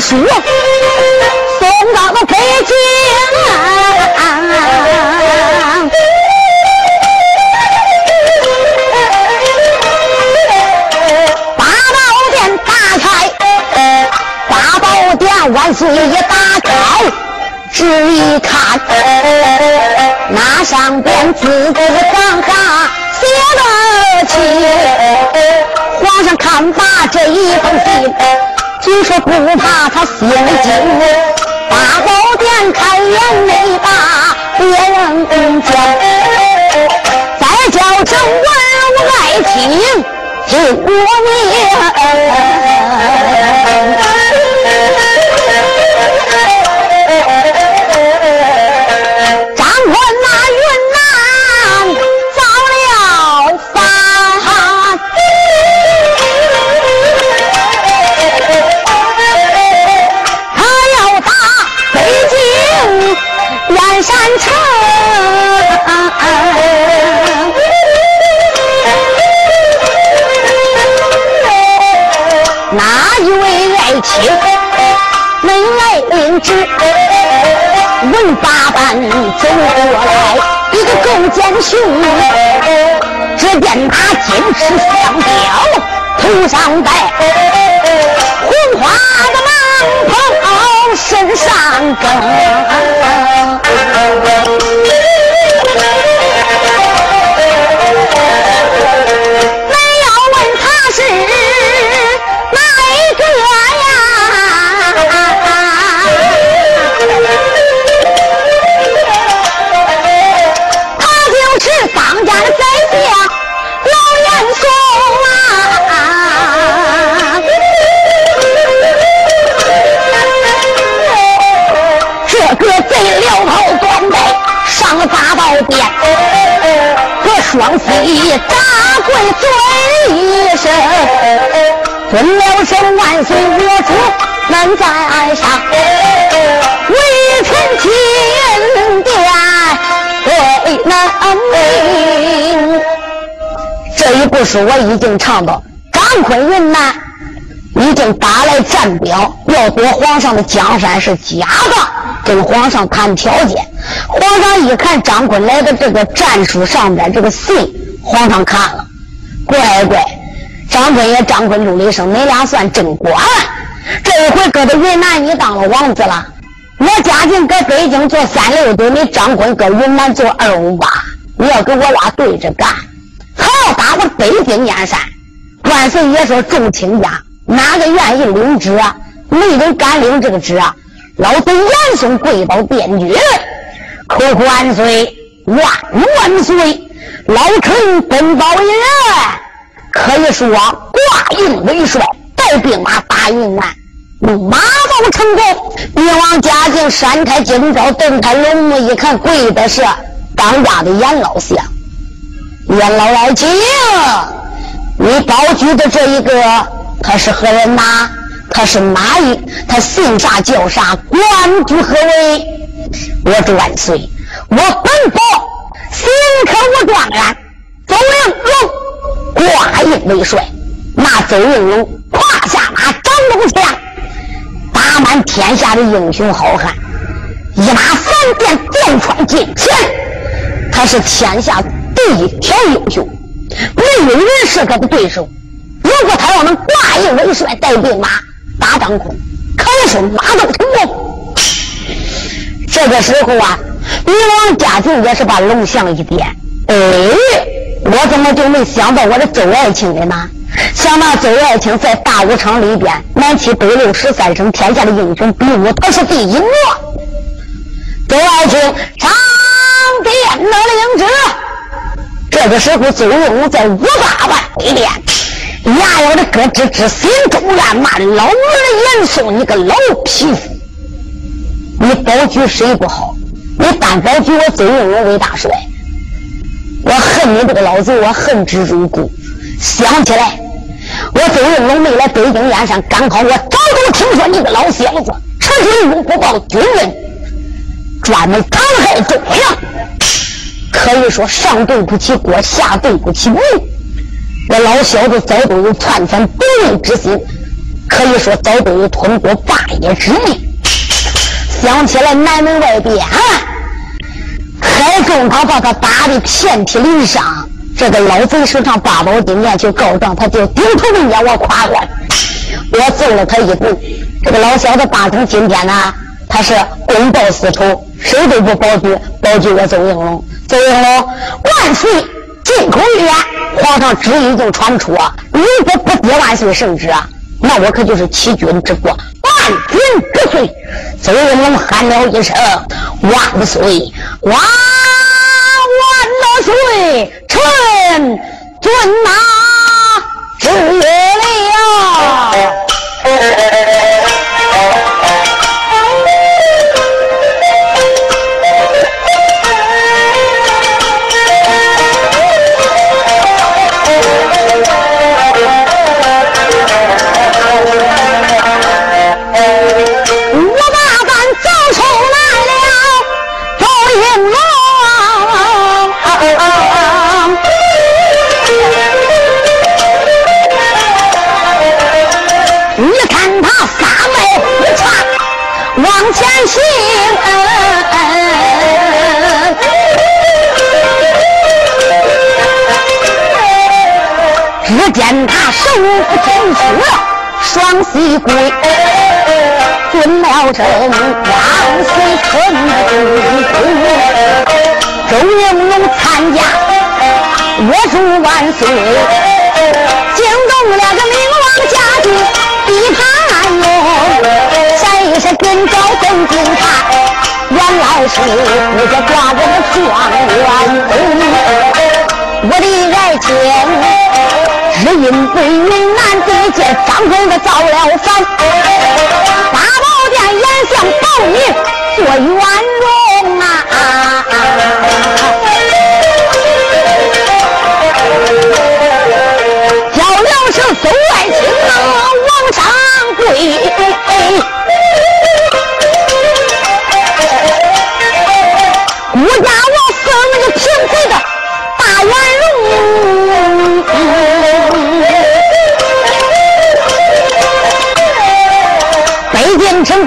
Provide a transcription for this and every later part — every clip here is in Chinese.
书送到了北京，八宝殿打开，八宝殿万岁一打开，只一看，那上边字字行行写了起，皇上看罢这一封信。就说不怕他心惊，八宝殿开眼没把别人见，再叫正文武爱卿听我命。走过来，一个勾践雄，只见他金翅双雕，头上戴红花的蟒袍，身上更。双膝打跪尊一声，尊了声万岁我主难在上，微臣进殿对难明。这一部书我已经唱到，张坤云南已经打来战表，要夺皇上的江山是假的。跟皇上谈条件，皇上一看张坤来的这个战书上边这个信，皇上看了，乖乖，张坤也张坤，陆了一声，你俩算真乖。这一回搁到云南，你当了王子了。我嘉靖搁北京做三六九，你张坤搁云南做二五八，你要跟我俩对着干，还要打我北京燕山。万岁爷说众卿家哪个愿意领旨啊？没人敢领这个旨啊！老子严嵩跪倒殿军，可万岁万万岁！老臣本报一人，可以说挂印为帅，带兵马打云南，马到成功。帝王嘉靖闪开金朝，瞪开龙目一看，跪的是当家的严老相。严老爱卿，你高举的这一个，他是何人呐？他是哪一？他姓啥叫啥？官居何位？我主万岁！我本宝行可无状元，邹应龙挂印为帅。那邹应龙胯下马，掌龙枪，打满天下的英雄好汉，一马三鞭贯穿金前，他是天下第一条英雄，没有人是他的对手。如果他要能挂印为帅，带兵马打张坤，可是马到成功。这个时候啊，李王家境也是把龙象一点，哎，我怎么就没想到我的周爱卿的呢？想到周爱卿在大武场里边，南七北六十三省天下的英雄比武，他是第一诺。周爱卿上殿了领旨。这个时候，周应龙在五八万里边，牙咬的咯吱吱，心中暗骂：老儿严嵩，你个老匹夫！你保举谁不好？你单保举我周应龙为大帅，我恨你这个老贼，我恨之入骨。想起来，我周应龙没来北京燕山，刚好我早都听说你个老小子，吃军功不报军恩，专门残害忠良，可以说上对不起国，下对不起民。我老小子早都有篡反夺位之心，可以说早都有吞国霸业之意。想起来南门外边啊，海中他把他打的遍体鳞伤。这个老贼手上八宝金链去告状，他就顶头人家我夸官，我揍了他一顿。这个老小子八成今天呢，他是公报私仇，谁都不保举，保举我邹应龙。邹应龙万岁！进口一言，皇上旨意就传出，如果不接万岁圣旨啊，那我可就是欺君之过，万军不遂。邹应龙喊了一声：“万岁！万万岁！”臣遵旨了。只见他手扶天书，双膝跪，遵了朕万岁臣旨。周应龙参加，我祝万岁，惊动了个明王家的地盘哟。谁是今朝登金台？原来是我家挂着的状元公，我的爱卿。只因为云南地界张公子造了反，八宝殿严相保你做元龙啊！叫了声邹爱卿往上跪，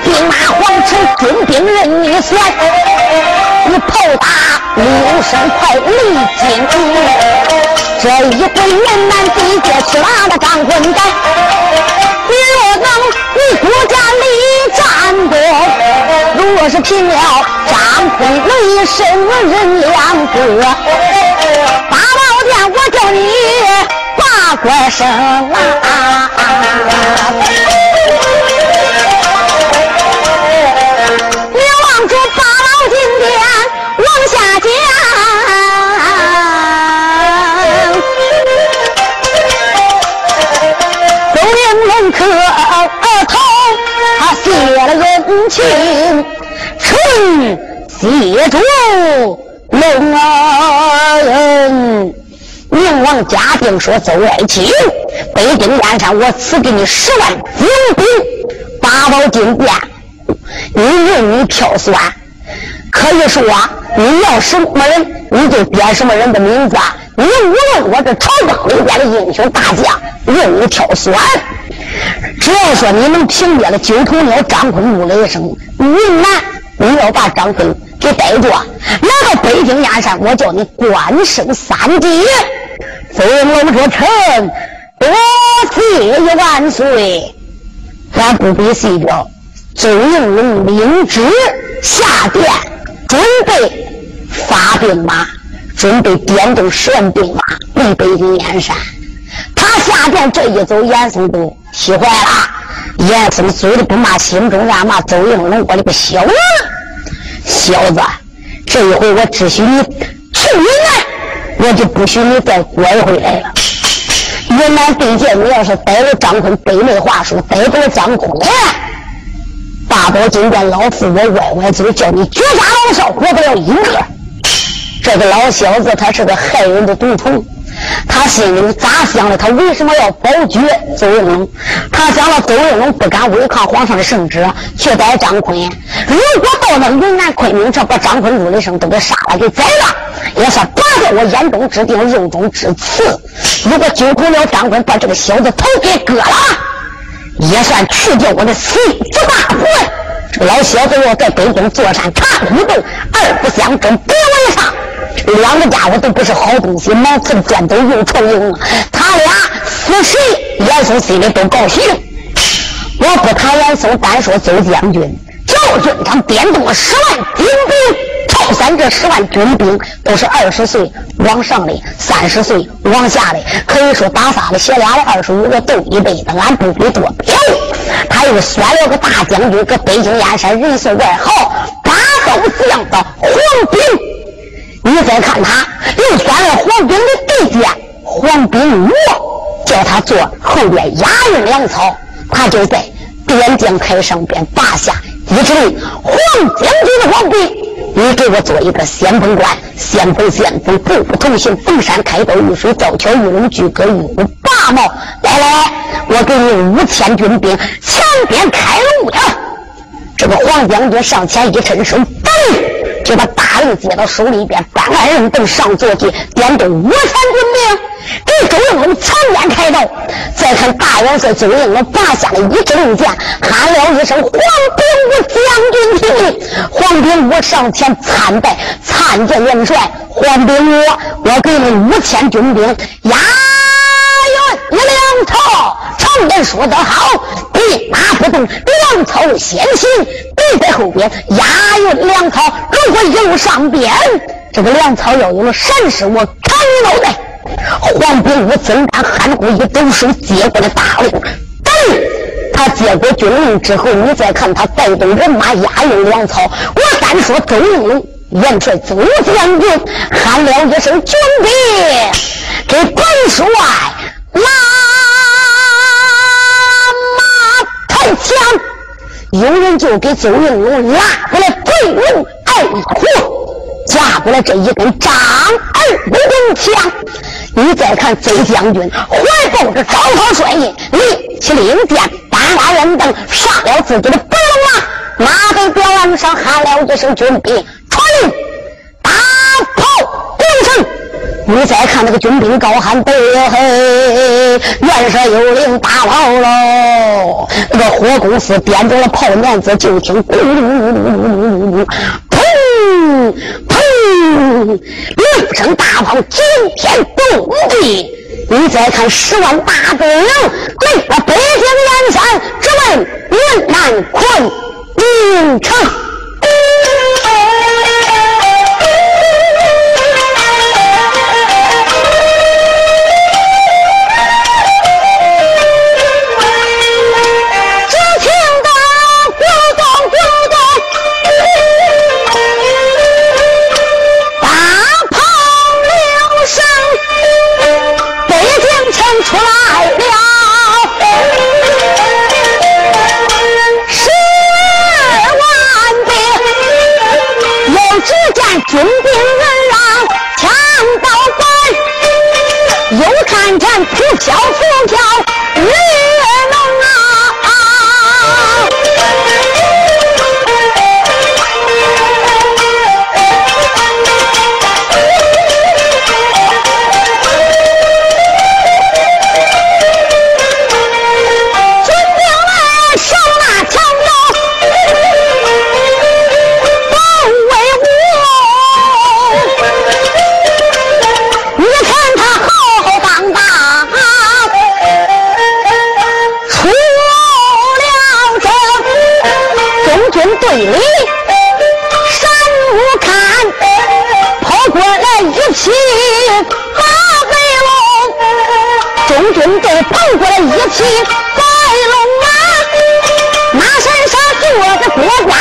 兵马皇城，军兵任你选。你炮打六声快离京。这一回云南地界吃辣的张坤带。你若能与国家立战功，若是平了张坤雷神人两个，八宝殿我叫你挂官升啊！额头他写了恩情，臣谢主隆恩。宁王嘉定说：“邹爱卿，北京燕山，我赐给你十万精兵，八宝金鞭，你任你挑选。可以说，你要什么人，你就点什么人的名字。你无论我这朝纲里边的英雄大将，任你挑选。”只要说你能凭借了九头鸟张坤怒了一声，云南你要把张坤给逮住，来到北京燕山，我叫你官升三级。邹应龙说：“臣多谢万岁。”咱不必细表。邹应龙领旨下殿，准备发兵马，准备点动十万兵马攻北京燕山。他下殿这一走，严嵩都气坏了。严嵩嘴里不骂，心中暗骂：周应龙，我的个小子，小子，这一回我只许你去云南，我就不许你再拐回来了。云南地界，你要是逮了张坤，北那话说，逮住了张坤。大宝金殿，老夫我歪歪嘴，叫你绝杀老少，活不了一个。这个老小子，他是个害人的毒虫。他心里咋想的？他为什么要保举邹应龙？他想了，邹应龙不敢违抗皇上的圣旨，去逮张坤。如果到了云南昆明，这把张坤陆离生都给杀了，给宰了，也算拔掉我眼中之钉，肉中之刺。如果救不了张坤，把这个小子头给割了。也算去掉我的死之大魂。这个老小子要在北京坐山看虎斗，二不相争，不为上。两个家伙都不是好东西，毛刺砖头又臭又硬。他俩死谁，严嵩心里都高兴。我不谈严嵩，单说邹将军，赵军长点动了十万精兵。赵三这十万军兵都是二十岁往上的，三十岁往下的，可以说打发的写俩的二十五个斗一辈子，俺不比多彪。他又选了个大将军，搁北京燕山，人送外号八刀将的黄兵。你再看他，又选了黄炳的弟弟黄炳武，叫他做后边押运粮草，他就在边疆台上边拔下一指令，黄将军的黄炳。你给我做一个先锋官，先锋先锋，步步同行，逢山开刀，遇水造桥，遇龙举戈，遇虎拔毛。来来，我给你五千军兵，前边开路呀！这个黄将军上前一伸手，噔，就把大令接到手里边，搬鞍人凳上坐去，点动五千军兵。给周应龙前边开道，再看大元帅周应龙拔下了一支令箭，喊了一声：“黄炳武将军听令！”黄炳武上前参拜，参见元帅。黄炳武，我给你五千军兵，押运粮草。常言说得好，兵马不动，粮草先行。你在后边押运粮草，如果有上边，这个粮草要有了闪失，我砍你脑袋！黄炳武增大汗骨，一抖手接过了大令。等他接过军令之后，你再看他带动人马押运粮草。我单说周应龙元帅邹将军喊了一声：“军兵，给本帅拉有人就给邹应龙拉过来对龙二虎。架过来这一根张二不动枪，你再看邹将军怀抱着招讨帅印，立起令箭，搬拉人等杀了自己的白龙马，马在表昂上喊了一声：“军兵传令，大炮攻城。”你再看那个军兵高喊：“对嘿，元帅有令，打炮喽！”那个火公司点着了炮捻子，就听咕噜噜噜噜噜噜砰！六声大炮惊天动地，你再看十万大兵，对了北京南山，直奔云南昆明城。看见扑啸扑里山无看，跑过来一匹马白龙，中军队跑过来一匹白龙马，马身上坐着国光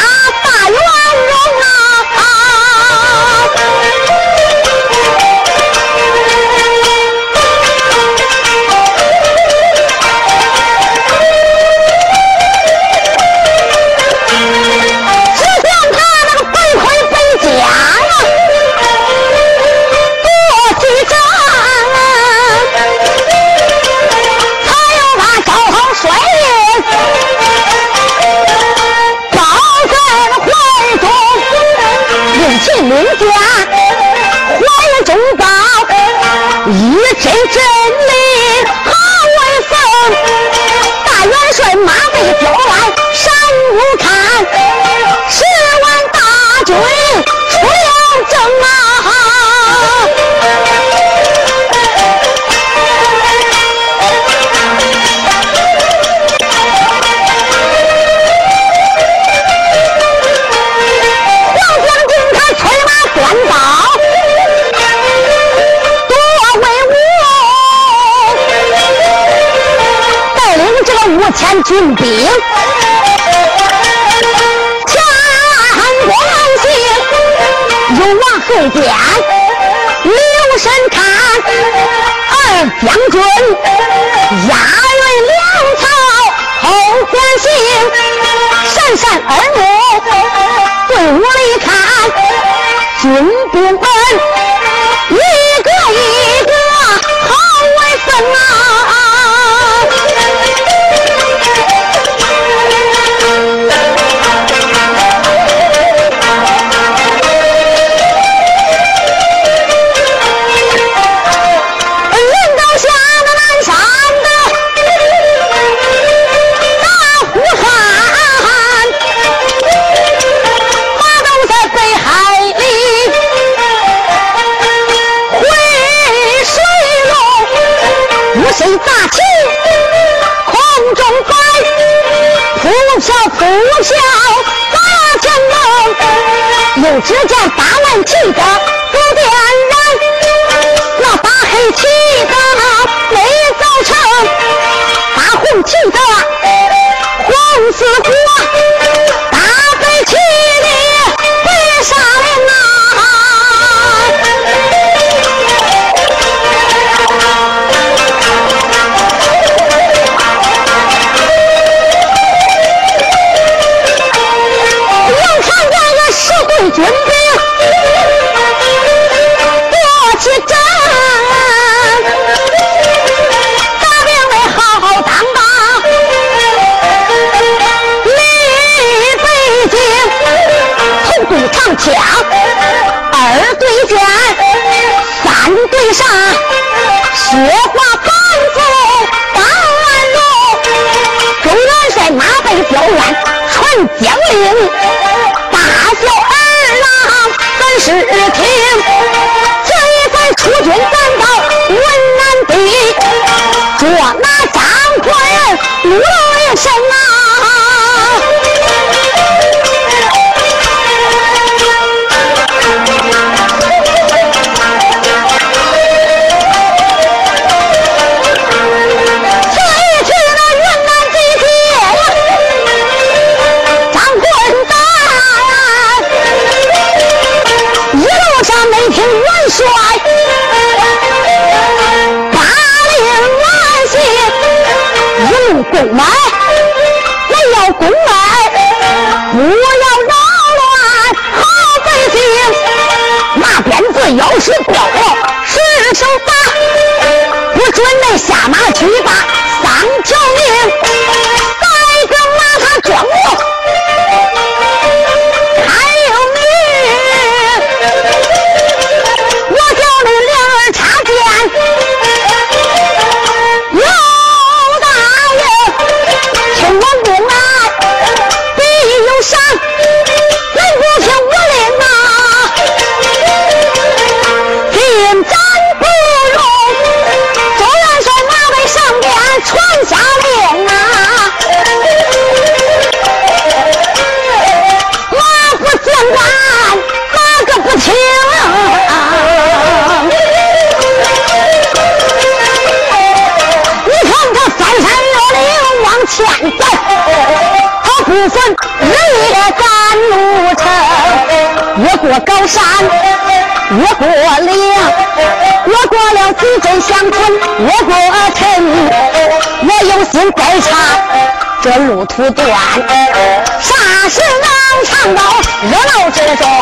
真真理好威风。大元帅马背五千军兵，前关行，又往后边，留神看，二将军押运粮草，后边行，闪闪耳目，队伍里看，军兵们一个一个好威风啊！谁砸起空中飞，扑啸扑啸把天梦。又只见大蓝旗的不点燃，那大黑旗的没造成，大红旗的红似火。上，雪花板斧当万龙，周元帅马背彪鞍传将令，大小。是听，这一番出军赶到文南地，捉拿张国人，怒了一路攻来，没要攻来，不要扰乱好百姓。那鞭子要是过了，失手打，不准恁下马去把丧条命，过高山，越过岭，越过了几镇乡村，越过城，我有心再查。这路途短，啥时能尝到热闹之中呀？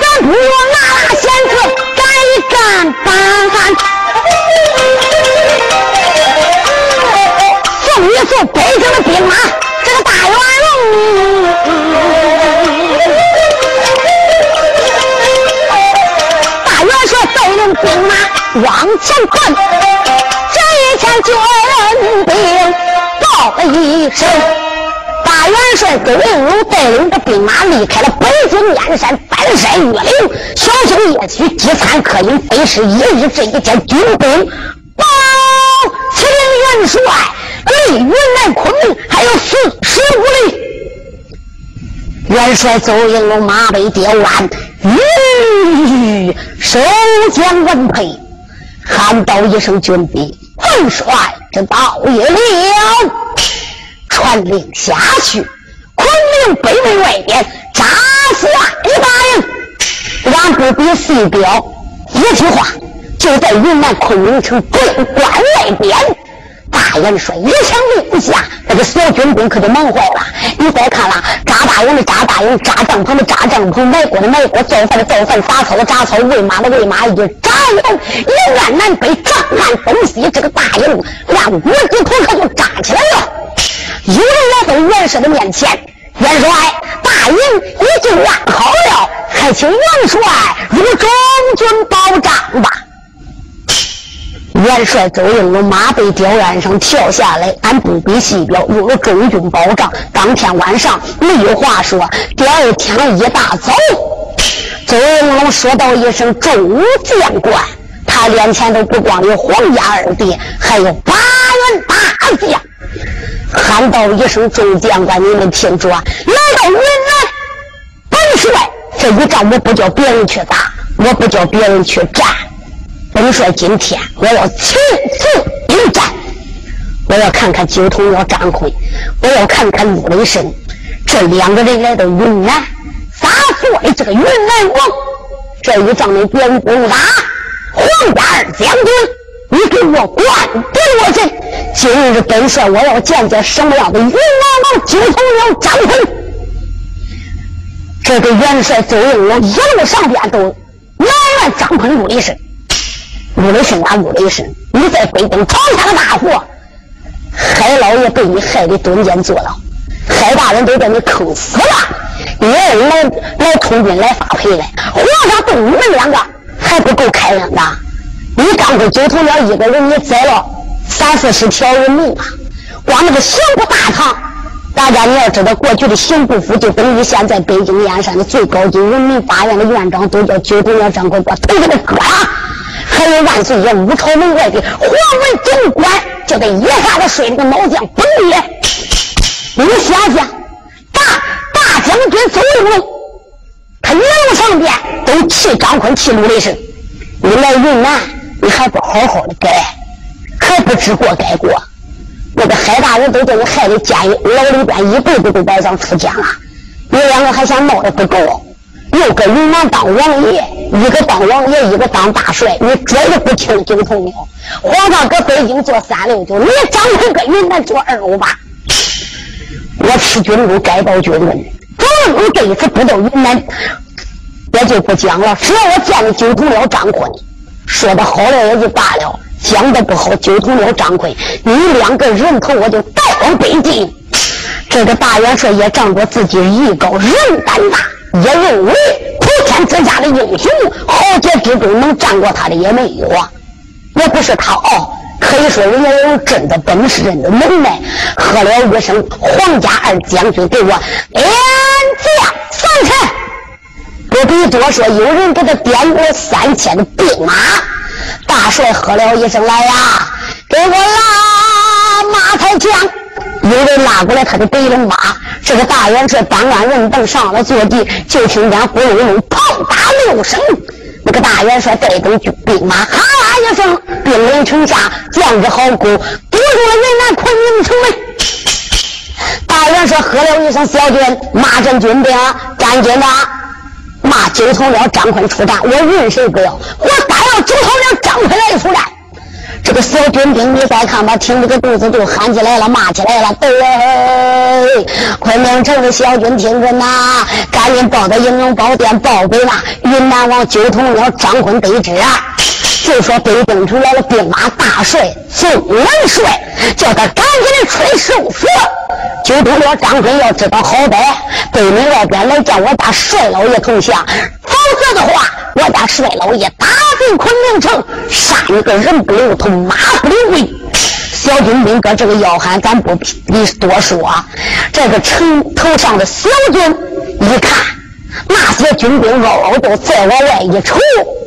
咱不如拿拿闲子干一干，送一送北京的兵马，这个大元龙。兵马往前奔，这一天军兵报了一声，大元帅周应龙带领着兵马离开了北京燕山，翻山越岭，小心夜曲，饥餐客饮，非是一日。这一天军兵报，秦元帅云南昆明还有四十五里。元帅邹应龙马背跌弯。吁！收将文佩，喊道一声：“军兵，元帅，这道也了。”传令下去，昆明北门外边扎下一大营，让不比四表。一句话，就在云南昆明城北关外边。大元帅一声令下，那个小军兵可就忙坏了。你再看了，扎大营的扎大营，扎帐篷的扎帐篷，埋锅的埋锅，造饭的造饭，杂草的杂草，喂马的喂马，一扎营，一按南北，正按东西，这个大营按五指头可就扎起来了。有人来到元帅的面前，元帅，大营已经安好了，还请元帅入中军保障吧。元帅周应龙马背吊鞍上跳下来，俺不比细表有了中军保障。当天晚上没有话说，第二天一大早，周应龙说道一声“众将官”，他脸前都不光有皇家二弟，还有八员大将，喊道一声“众将官”，你们听着，来到云南，本帅这一仗我不叫别人去打，我不叫别人去战。本帅今天我要亲自迎战，我要看看九头鸟张奎，我要看看陆雷神，这两个人来到云南，咋做的这个云南王？这一仗你别人不打，黄家二将军，你给我管给我去！今日本帅我要见见什么样的云南王九头鸟张奎。这个元帅邹应我一路上边都埋怨张坤、陆雷神。陆雷声啊，陆雷声！你在北京闯下了大祸，海老爷被你害得蹲监坐牢，海大人都被你坑死了。你二来来通军来发配来，皇上对你们两个还不够开恩的。你刚给九头鸟一个人，你宰了三四十条人命啊！光那个刑部大堂，大家你要知道，过去的刑部府就等于现在北京燕山的最高级人民法院的院长，都叫九头鸟张国国，头给他割了。还有万岁爷五朝门外的皇文总管，就得一下子摔那个脑浆崩裂。你想想，大大将军邹应龙，他一路上边都气张坤，气鲁雷声。你来云南，你还不好好的改，可不知过改过？那个海大人都叫你害得监狱牢里边一辈子都白想出监了，你两个还嫌闹的不够？又搁云南当王爷，一个当王爷，一个当大帅，你绝对不听九头鸟。皇上搁北京做三六九，你张奎搁云南做二五八。我吃军禄，该报军恩。总你这一次不到云南，我就不讲了。只要我见了九头鸟张坤，说的好了也就罢了；讲的不好，九头鸟张奎，你两个人头我就带往北京。这个大元帅也仗着自己艺高人胆大。也认为普天之下的英雄豪杰之中能战过他的也没有啊，也不是他哦，可以说人家有真的本事，真的能耐。喝了一声皇家二将军给我连将三千，不必多说，有人给他点过三千的兵马。大帅喝了一声来呀，给我拉马太将。有人拉过来他的白龙马，这个大元帅搬鞍人凳上了坐地，就听见呼隆隆炮打六声，那个大元帅带动兵马，哈啦一声，兵临城下，将至壕沟，堵住了云南昆明城门。大元帅喝了一声：“小军，骂阵军兵，赶紧的骂九头鸟张坤出战，我任谁不要，我单要九头鸟张坤来出战。”这个小军兵，你再看吧，挺着个肚子就喊起来了，骂起来了。对，昆明城的小军听着呐，赶紧报到英龙宝殿，报给那云南王九头鸟张坤得知啊。就说北京城来了兵马大帅宋元帅，叫他赶紧的吹收死。九头鸟张坤要知道好歹，北门外边来叫我家帅老爷投降，否则的话，我家帅老爷打进昆明城，杀你个人不留头，马不留尾。小军兵哥这个要喊，咱不必多说。这个城头上的小军一看，那些军兵嗷嗷都再往外一瞅，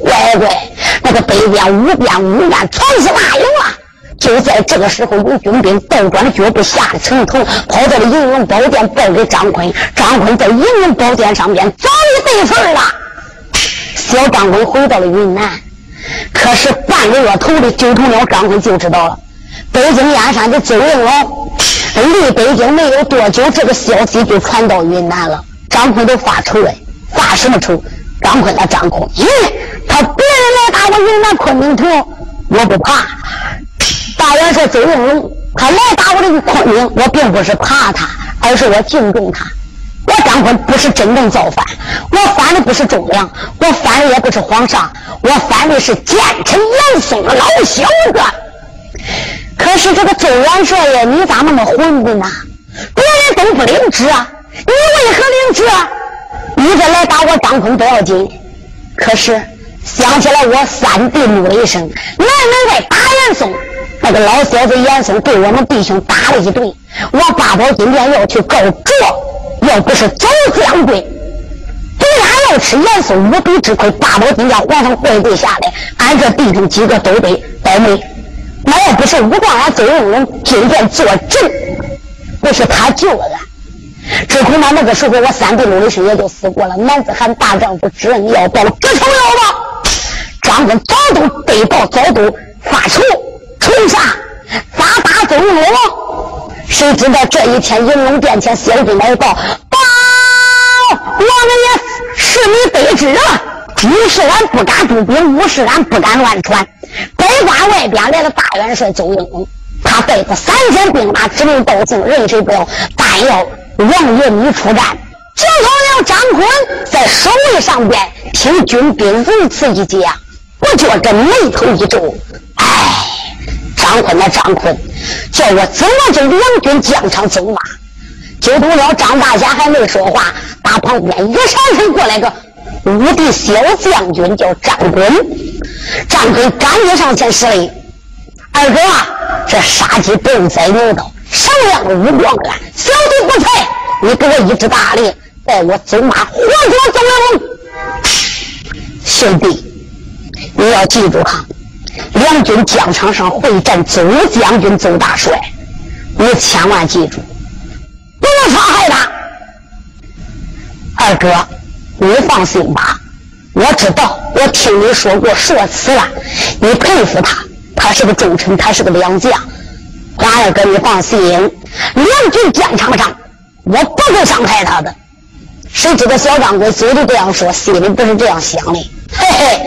乖乖，那个北边五边五面全是大营啊！就在这个时候，有军兵倒转脚步下了城头，跑到了银龙宝殿报给张坤。张坤在银龙宝殿上边早已对份了。小张坤回到了云南，可是半个月头的九头鸟张坤就知道了，北京燕山的周应龙离北京没有多久，这个消息就传到云南了。张坤都发愁了，发什么愁？张坤他张坤，咦，他别人来打我云南昆明城，我不怕。大元帅周应龙，他来打我这个昆明，我并不是怕他，而是我敬重他。我张坤不是真正造反，我反的不是忠良，我反的也不是皇上，我反的是奸臣严嵩的老小子。可是这个周元帅呀，你咋那么混的呢？别人都不领旨啊，你为何领旨？你这来打我张坤不要紧，可是想起来我三弟怒了一声，南门外打严嵩。那个老小子严嵩被我们弟兄打了一顿，我八宝金殿要去告状，要不是走将军，对俺要吃严嵩无比之亏，八宝金殿皇上跪跪下来，俺这弟兄几个都得倒霉。那要不是武状元周应龙今天坐镇，不是他救了俺，只恐怕那个时候我三弟陆力士也就死过了。男子汉大丈夫知恩要报，不仇要报。张坤早都得报，早都发愁。愁啥？咋打周应龙？谁知道这一天，银龙殿前小军来，报，王爷是你得知啊！一是俺不敢驻兵，五是俺不敢乱传。北关外边来了大元帅周应龙，他带着三千兵马，指名道姓，任谁不要，但要王爷你出战。九头鸟张坤在守卫上边听军兵如此一讲，不觉这眉头一皱，哎。张坤那张坤，叫我怎么就两军疆场走马？九头鸟张大侠还没说话，打旁边一闪身过来个武帝小将军，叫张坤。张坤赶紧上前施礼：“二哥，这杀鸡不用宰牛刀，闪亮的五光杆，小弟不才，你给我一支大令，带我走马，活捉走了兄弟，你要记住哈。”两军疆场上会战，周将军、周大帅，你千万记住，不能伤害他。二哥，你放心吧，我知道，我听你说过说辞了，你佩服他，他是个忠臣，他是个良将。俺二哥，你放心，两军战场上，我不会伤害他的。谁知道小张哥嘴里这样说，心里不是这样想的。嘿嘿。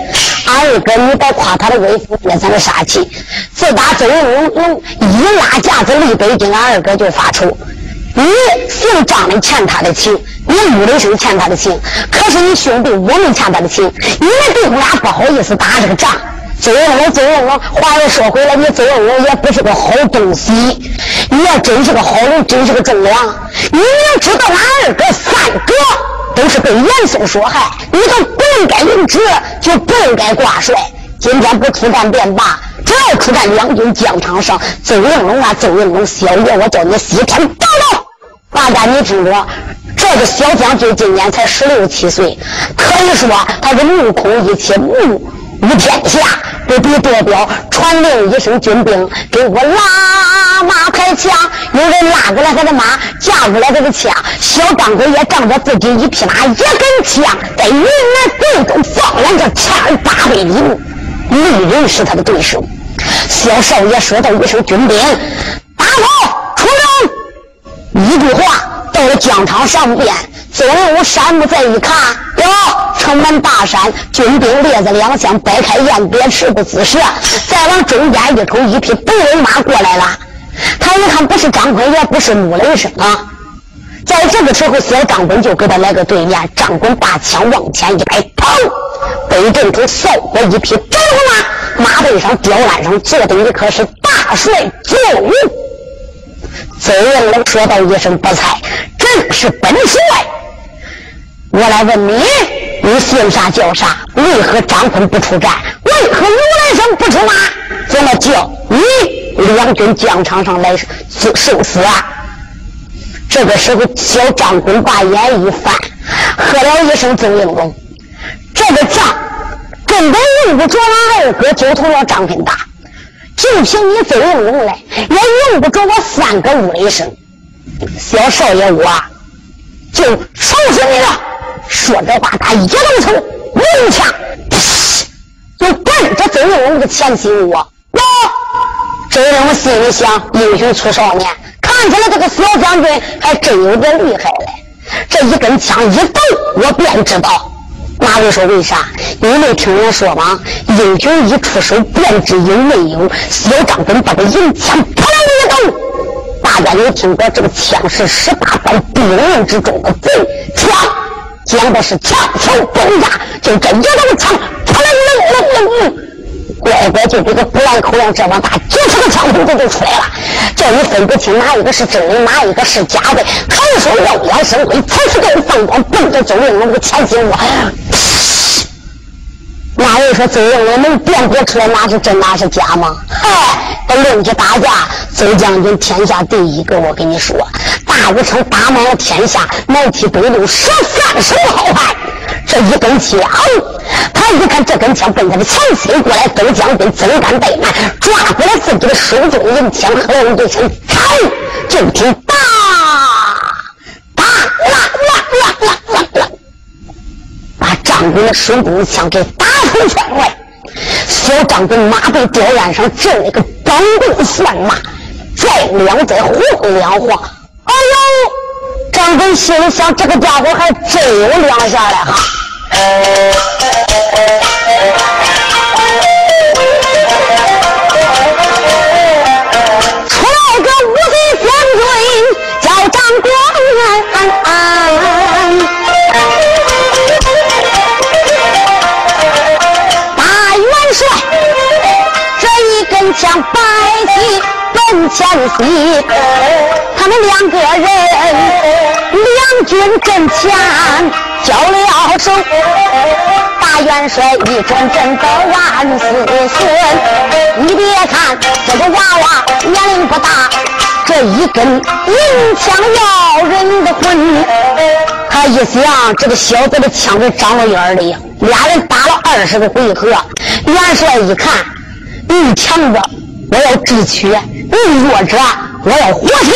二哥，你别夸他的威风，别咱的杀气。自打周应龙一拉架子立北京，俺二哥就发愁。你姓张的欠他的情，你陆的生欠他的情，可是你兄弟我们欠他的情，你们弟兄俩不好意思打这个仗。周应龙，周应龙，话又说回来，你周应龙也不是个好东西。你要真是个好人，真是个忠良，你要知道俺二哥三哥。都是被严嵩所害，你都不应该领旨，就不应该挂帅。今天不出战便罢，只要出战两军疆场上，周应龙啊，周应龙，小爷我叫你西天报道。大家你听着，这个小将军今年才十六七岁，可以说他是目空一切，目无天下，不必多表，传令一声，军兵给我拉马开枪。有人拉过来他的马，架过来他的枪。小张鬼也仗着自己一匹马，一根枪，在云南贵州放完这千八百里路，没人是他的对手。小少爷说道一声：“军兵，打跑，！”一句话，到了疆场上边。左右山木再一看，哟，城门大山，军兵列在两厢，摆开雁别翅不姿势。再往中间一头一匹白龙马过来了。他一看，不是张坤，也不是穆雷声啊。在这个时候，小张坤就给他来个对面，张坤把枪往前一摆，砰！北阵头扫过一匹白龙马，马背上吊鞍上坐的一可是大帅邹云。邹云说道一声：“不才，正是本帅。”我来问你，你姓啥叫啥？为何张坤不出战？为何如来生不出马？怎么叫你两军疆场上来受死啊？这个时候，小张坤把眼一翻，喝了一声：“邹应龙，这个仗根本用不着二哥九头鸟张坤打，就凭你邹应龙来，也用不着我三个乌雷声。小少爷，我就收拾你了。”说这话，他一动手，一枪，就奔着周应龙的前心窝。哟，周应龙心里想：英雄出少年，看起来这个小将军还真有点厉害嘞。这一根枪一动，我便知道。哪位说为啥？你没听我说吗？英雄一出手，便知有没有。小张根把这银枪扑棱一动，大家有听过这个枪是十八般兵刃之中的贼枪。讲的是枪枪崩架，就这一动枪，扑棱棱棱棱，乖乖就这个布兰口样这么大，几十个枪筒子就出来了，叫你分不清哪一个是真的，哪一个是假的。还说耀眼生辉，才是个放光，奔着周应龙的前心窝。哪位说周应龙能辨别出来哪是真哪是假吗？嗨，论起打架，周将军天下第一个，我跟你说。大武昌打满了天下，南提北路十三省好汉。这一根枪，他一看这根枪奔他的前心过来，周将军真敢怠慢，抓过来自己的手中银枪，喝了一声“操”，就听“哒哒啦啦啦啦啦啦”，把张军的手中枪给打出圈外。小张军马背吊鞍上震了个钢棍算马，再两再晃两晃。哎呦，张坤心里想，这个家伙还真有两下嘞哈！出来个五岁将军叫张光，大元帅这一根枪摆起奔前西。他们两个人，两军阵前交了手，大元帅一转阵到万岁孙。你别看这个娃娃年龄不大，这一根银枪要人的魂。他一想，这个小子的枪给长了眼里，俩人打了二十个回合，元帅一看，你强者我要智取，你弱者。我要活擒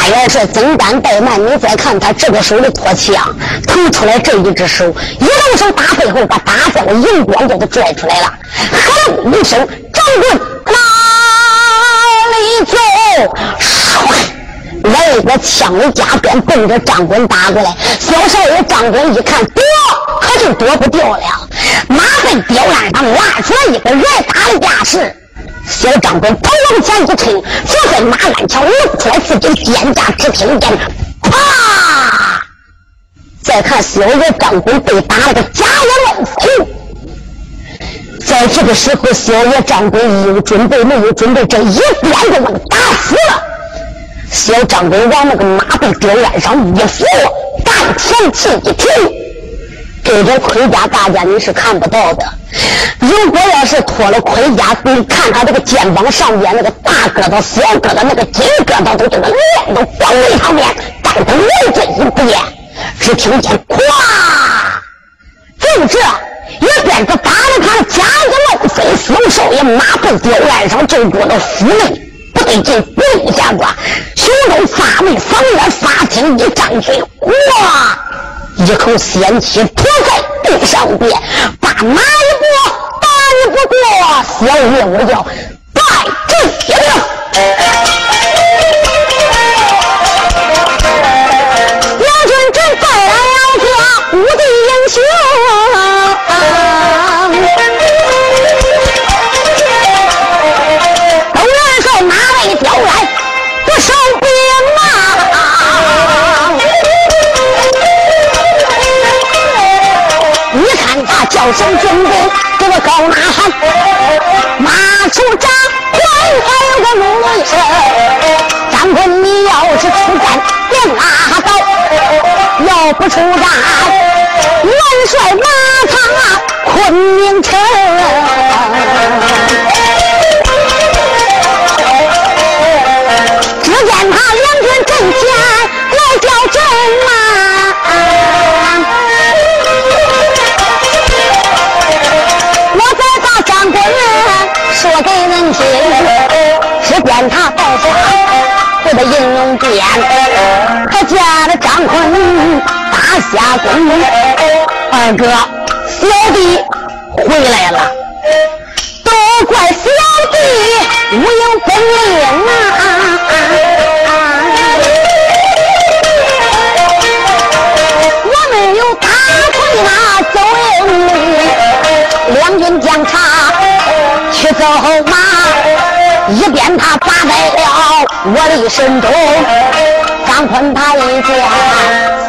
大元帅，怎敢怠慢？你再看他这个手的托枪，腾出来这一只手，一动手打背后，把大将的银光给他拽出来了。哼一声，掌棍哪里走？唰，来一个枪里加鞭，奔着张棍打过来。小少爷张棍一看躲，可就躲不掉了。马在吊鞍上拉出来一个人打的架势。小张官头往前一冲，坐在马鞍桥弄出来自己肩胛，只听见啪！再看小爷掌柜被打了个假眼乱飞。在这个时候，小爷张坤有准备没有准备，这一鞭就把他打死了。小掌柜往那个马背吊鞍上一扶，丹田气一停。这种盔甲，大家你是看不到的。如果要是脱了盔甲，你看他这个肩膀上边那个大疙瘩、小疙瘩，那个金疙瘩都这个脸都光在上面。但他来这一变，只听见“咵”，就这一鞭子打的他假的漏飞，这吊案上就觉得府内不对劲跪下瓜胸中发闷嗓门发紧一张嘴哇一口仙气吐在地上边把那一波打你不过小爷我叫拜地天呐老君真败了个无敌英雄声军兵，给我高呐喊！马出战，快快有个怒声。张坤，你要是出战，别拉倒；要不出战，元帅马踏昆明城。只见他两军阵前来叫阵呐。说给人听，只见他抱着他这个银龙鞭，他架着张坤大下宫。二哥，小弟回来了，都怪小弟无有本领啊！我没有打退那走人，两军将。一边他拔在了我的身中。张坤他一见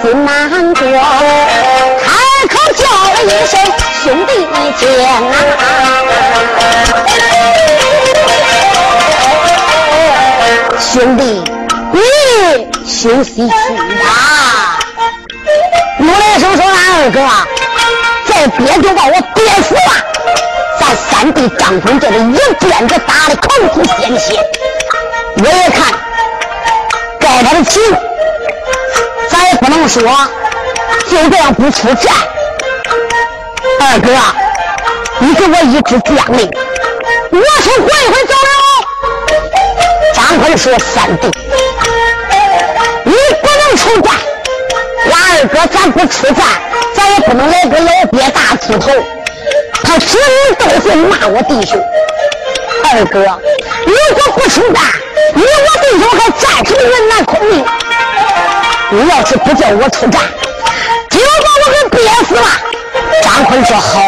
心难过，开口叫了一声兄弟情啊！兄弟，你休息去吧。陆来生说：“俺二哥，再憋就把我憋死了。”三弟张坤这里一鞭子打的口吐鲜血，我也看该他的情，咱也不能说就这样不出战。二哥，你给我一支将令，我去回回走了。张坤说：“三弟，你不能出战。俺二哥，咱不出战，咱也不能来个老鳖大秃头。”他心里都会骂我弟兄，二哥，如果不出战，你我弟兄还战什么云南孔明？你要是不叫我出战，就把我给憋死了。张坤说好，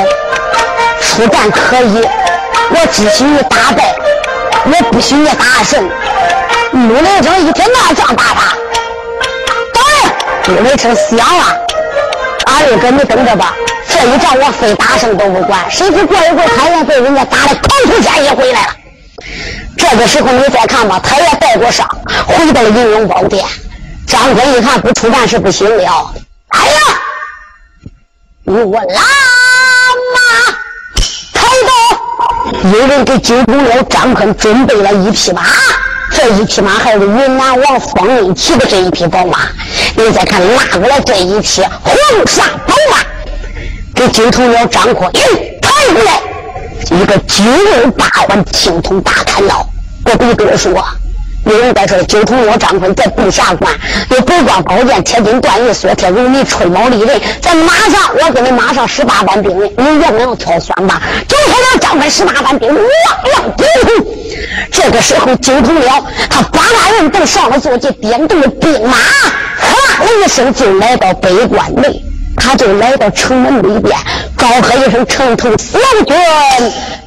出战可以，我只许你打败，我不许你打胜。陆雷声一听那仗打他，当然，陆雷声想啊，二哥你等着吧。这一仗我非打胜都不管，谁知过一会儿他也被人家打的口吐鲜血回来了。这个时候你再看吧，他也带过伤，回到了银龙宝殿。张坤一看不出战是不行了，哎呀，你我拉马开刀，有人给九公了张坤准备了一匹马，这一匹马还是云南王方瑞骑的这一匹宝马。你再看拉过来这一匹黄沙宝马。九头鸟张阔，一抬回来，一个九二八环青铜大砍刀。我不跟你说，有人在说九头鸟张坤在地下关有北光宝剑、铁金断玉锁、铁如泥、吹毛利刃，在马上我给你马上十八般兵刃，你也不要挑选吧？九头鸟张坤十八般兵，汪汪顶头。这个时候，九头鸟他八万人都上了坐骑，点动了兵马，哗的一声就来到北关内。他就来到城门里边，高喝一声：“城头小军，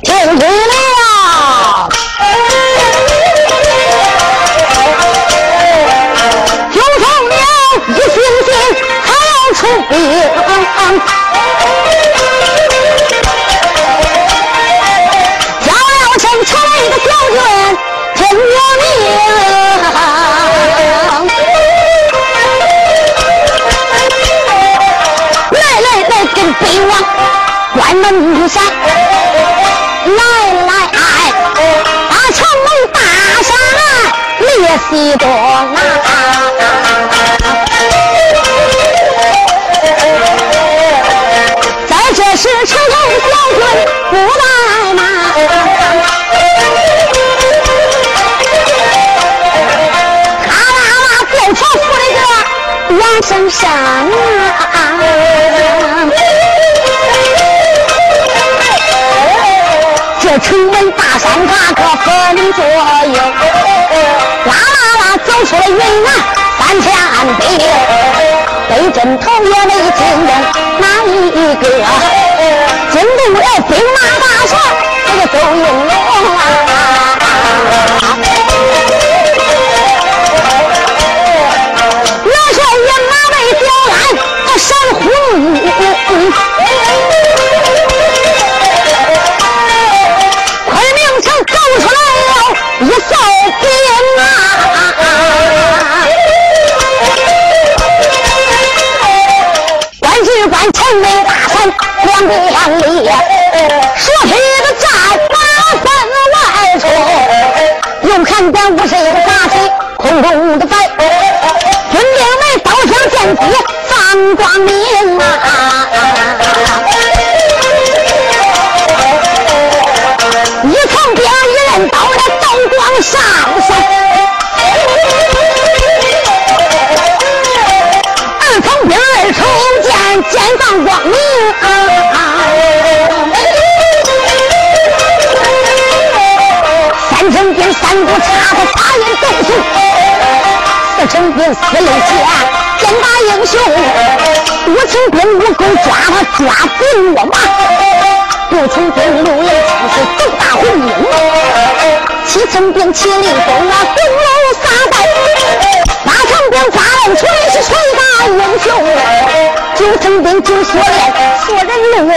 听旨了！”就成了一星星，还要出兵，门上。来来来把城门打上列西东啊在这时城头标准不来吗？啊啦啦吊桥福来个杨生啊。门大山它可分左右，啦啦啦走出了云南三千里，北镇头也没惊动哪一个，惊动了兵马大帅这个周应龙啊。昆两两里，说起个战马分外出，又看见五十个大旗空中的摆，军兵们刀枪剑戟放光明啊！到了灯光闪闪，二层兵二重剑，剑放光明。三层兵三步插的八人斗雄，四层兵四肋剑，剑打英雄。五层兵五钩抓他抓不落马。六层兵六爷枪是斗大红缨，七层兵麒麟弓啊弓楼撒带，八层兵花龙锤是锤打英雄，九层兵九锁链锁人落马，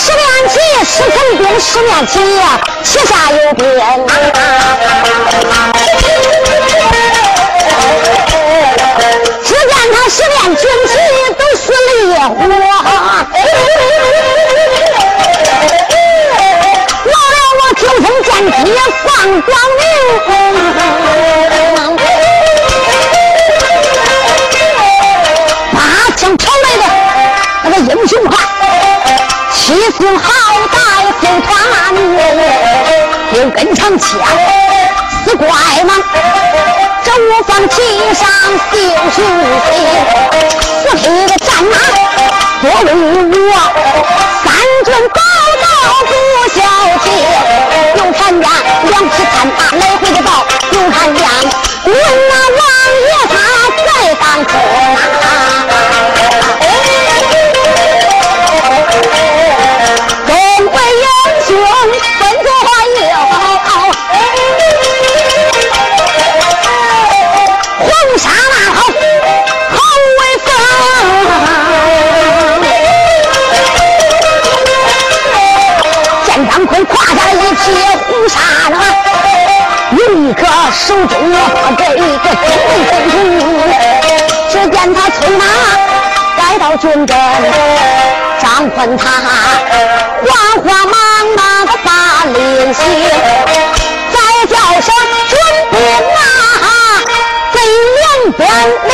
十面旗十层兵十面旗旗下有兵，只见他十面军旗都是烈火。也放光明，七星好歹飞团，六根长枪似怪蟒，这五方旗上绣雄心，四匹的战马多威武，三军报道不消停。又看见两匹探马来回的跑，又看见问那王爷他在当中啊。手中握着一个金弓，只见他催马来到军阵，张宽他慌慌忙忙把脸掀，再叫声军兵啊，给两边立。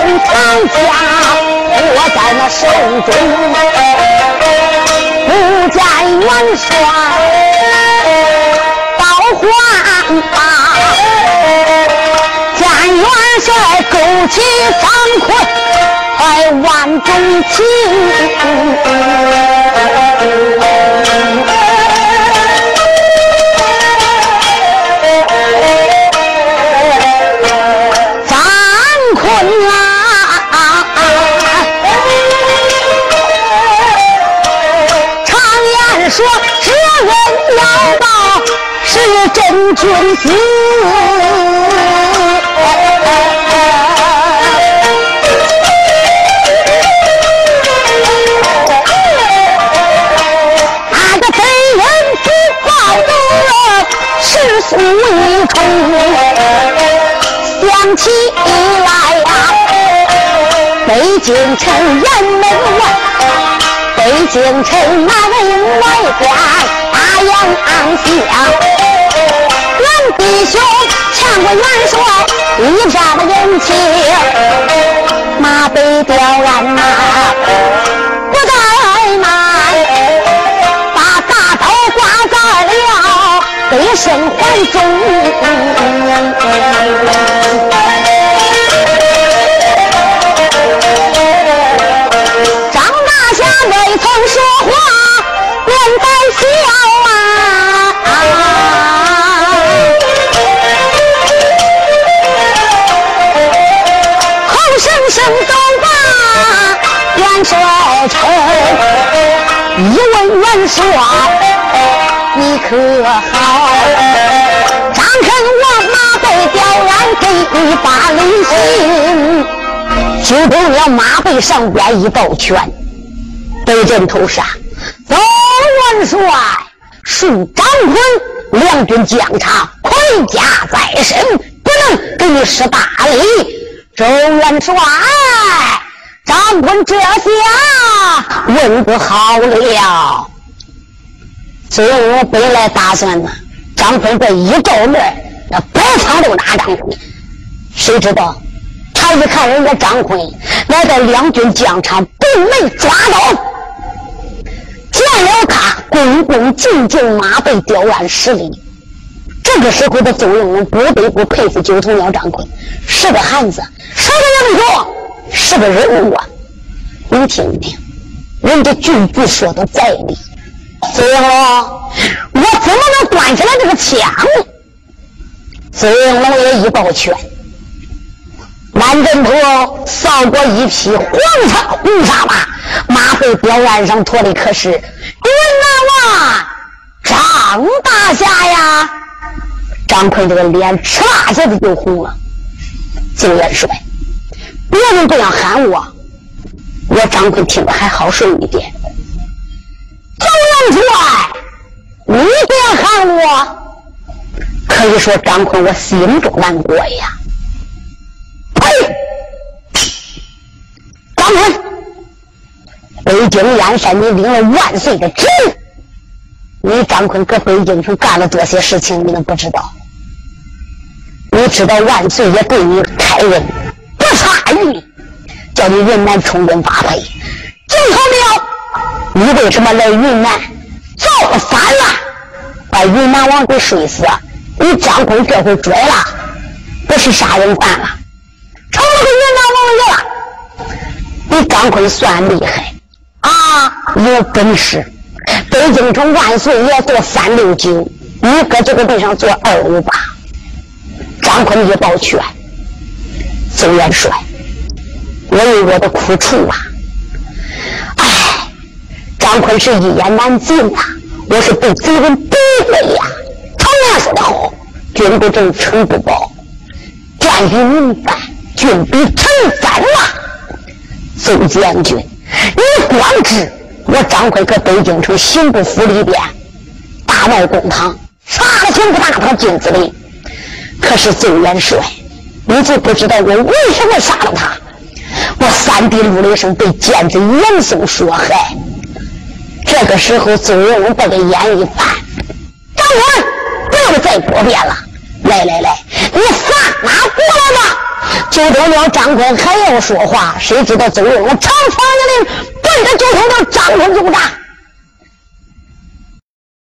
长枪握在那手中，不见元帅到还他，见元帅勾起张坤，还万众情。君子。那个贼人不报得世俗为重，想起来呀，北京城辕门外，北京城那门外边大洋相，弟兄抢过元帅一家的人情，马背吊鞍呐，不怠慢，把大刀挂在了背身怀中。张大侠未曾说吧，元帅。一问元帅，你可好？张肯我马背吊鞍给你把礼行，就动了马背上边一道拳，对阵头上。走元帅，恕张坤两军将差，盔甲在身，不能给你施大礼。周元帅，张坤这下问不好了。所以我本来打算呢，张坤这一照面，那白枪都拿张坤。谁知道？他一看人家张坤来到两军疆场，并没抓到。见了他，恭恭敬敬马背吊鞍十里。这个时候的邹应龙不得不佩服九头鸟张坤，是个汉子，什么也没说，是个人物啊！你听听，人家句句说的在理。邹应龙，我怎么能端起来这个枪？邹应龙也一抱拳，满阵头扫过一匹黄沙红纱马，马背吊鞍上驮的可是云南王张大侠呀！张坤这个脸哧啦一下子就红了。邹元帅，别人这样喊我，我张坤听着还好受一点。邹元帅，你这样喊我，可以说张坤我心中难过呀。呸！张坤，北京燕山你领了万岁的旨。你张坤搁北京城干了多些事情，你都不知道。你知道万岁也对你开恩不差于，叫你云南充军发配。今后了，你为什么来云南造反了？把云南王给睡死，你张坤这回拽了，不是杀人犯了，成了个云南王爷了。你张坤算厉害啊，有本事。北京城万岁爷坐三六九，你搁这个地上坐二五八。张坤一抱拳，邹元帅，我有我的苦处啊！哎，张坤是一言难尽呐，我是被贼人逼的呀。常言说得好，君不正，臣不保，战于民反，君比臣反呐。邹将军，你光知我张坤搁北京城刑部府里边大闹公堂，杀了刑部大堂金子林。可是邹元帅，你就不知道我为什么杀了他？我三弟陆雷生被奸贼严嵩所害。这个时候，邹元龙把个眼一翻，张坤，不要再多辩了，来来来，你放马过来吧。就得了张坤还要说话，谁知道邹元龙长枪一领，奔着就冲到张坤就打。